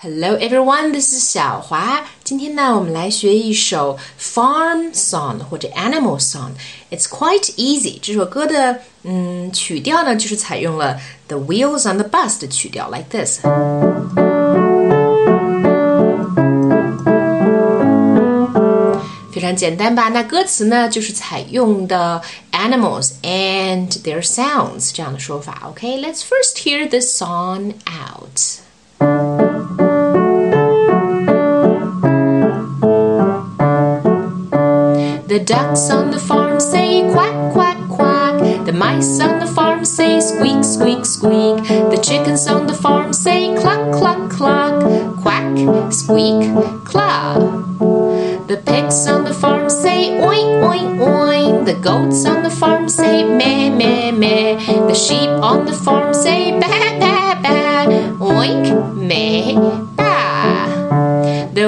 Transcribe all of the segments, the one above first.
Hello everyone, this is 晓华。今天呢，我们来学一首 farm song 或者 animal song。It's quite easy。这首歌的嗯曲调呢，就是采用了 the wheels on the bus 的曲调，like this。非常简单吧？那歌词呢，就是采用的 animals and their sounds let's first hear the song out。The ducks on the farm say quack, quack, quack. The mice on the farm say squeak, squeak, squeak. The chickens on the farm say cluck, cluck, cluck. Quack, squeak, cluck. The pigs on the farm say oink, oink, oink. The goats on the farm say meh, meh, meh. The sheep on the farm say ba, ba, ba. Oink, meh.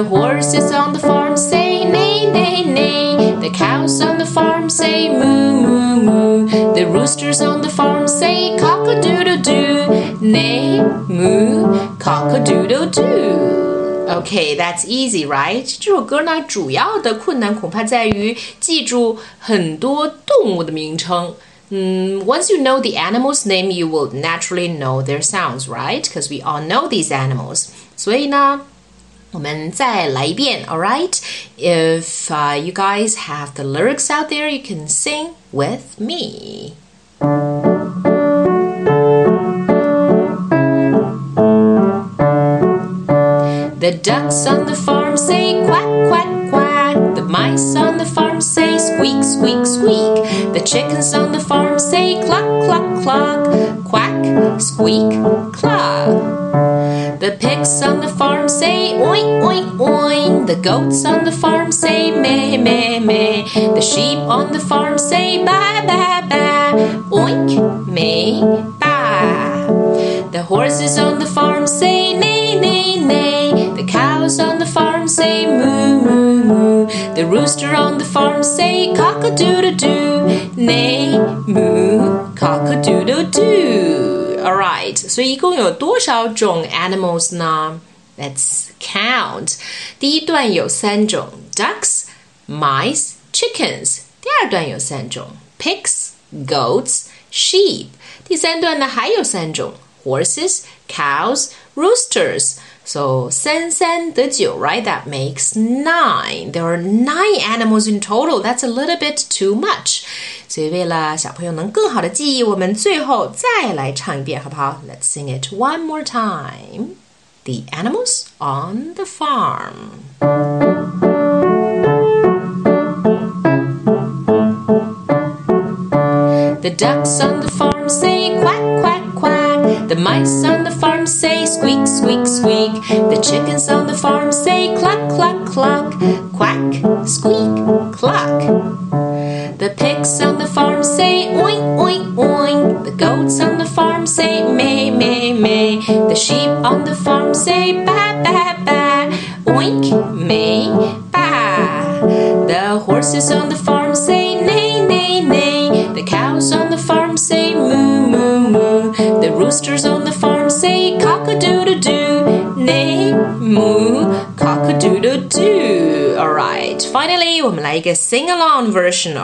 The horses on the farm say neigh, neigh, neigh. The cows on the farm say moo, moo, moo. The roosters on the farm say cock a doodle doo. Neigh, moo, cock a doodle doo. Okay, that's easy, right? 这首歌呢，主要的困难恐怕在于记住很多动物的名称。嗯，once you know the animal's name, you will naturally know their sounds, right? Because we all know these animals. 所以呢。 我们再来一遍，All right? If uh, you guys have the lyrics out there, you can sing with me. The ducks on the farm say quack, quack, quack. The mice on the farm say squeak, squeak, squeak. The chickens on the farm say cluck, cluck, cluck. Quack, squeak, cluck. the pigs on the farm say oink, oink, oink. The goats on the farm say meh, meh, meh. The sheep on the farm say ba, ba, ba. Oink, meh, ba. The horses on the farm say neigh, neigh, neigh. The cows on the farm say moo, moo, moo. The rooster on the farm say cock a doodle doo. Neigh, moo, cock a doodle doo. Alright，所以一共有多少种 animals 呢？Let's count。第一段有三种：ducks、mice、chickens。第二段有三种：pigs、goats、sheep。第三段呢还有三种：horses、cows、roosters。So 三三得九，right? That makes nine. There are nine animals in total. That's a little bit too much. 所以为了小朋友能更好的记忆，我们最后再来唱一遍，好不好？Let's sing it one more time. The animals on the farm. The ducks on the farm say quack, quack, quack. The mice on the farm say squeak, squeak, squeak. The chickens on the farm say cluck, cluck, cluck. Quack, squeak, cluck. The pigs on the farm say oink, oink, oink. The goats on the farm say meh, meh, meh. The sheep on the farm say ba, ba, ba. Oink, meh, ba. The horses on the farm say neigh, neigh, neigh. The cows on the farm say moo, moo, moo. The roosters on the farm say cock a doodle doo. Neigh, moo, cock a doodle doo Alright, finally, 我们来一个 sing along version,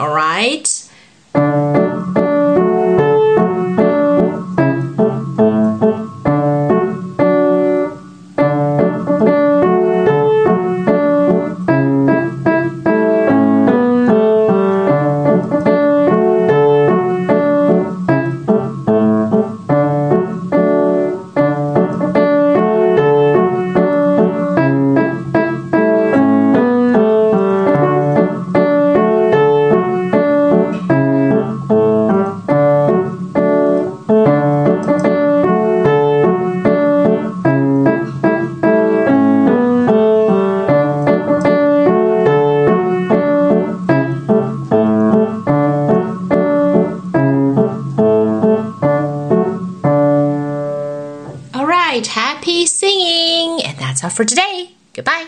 That's all for today. Goodbye.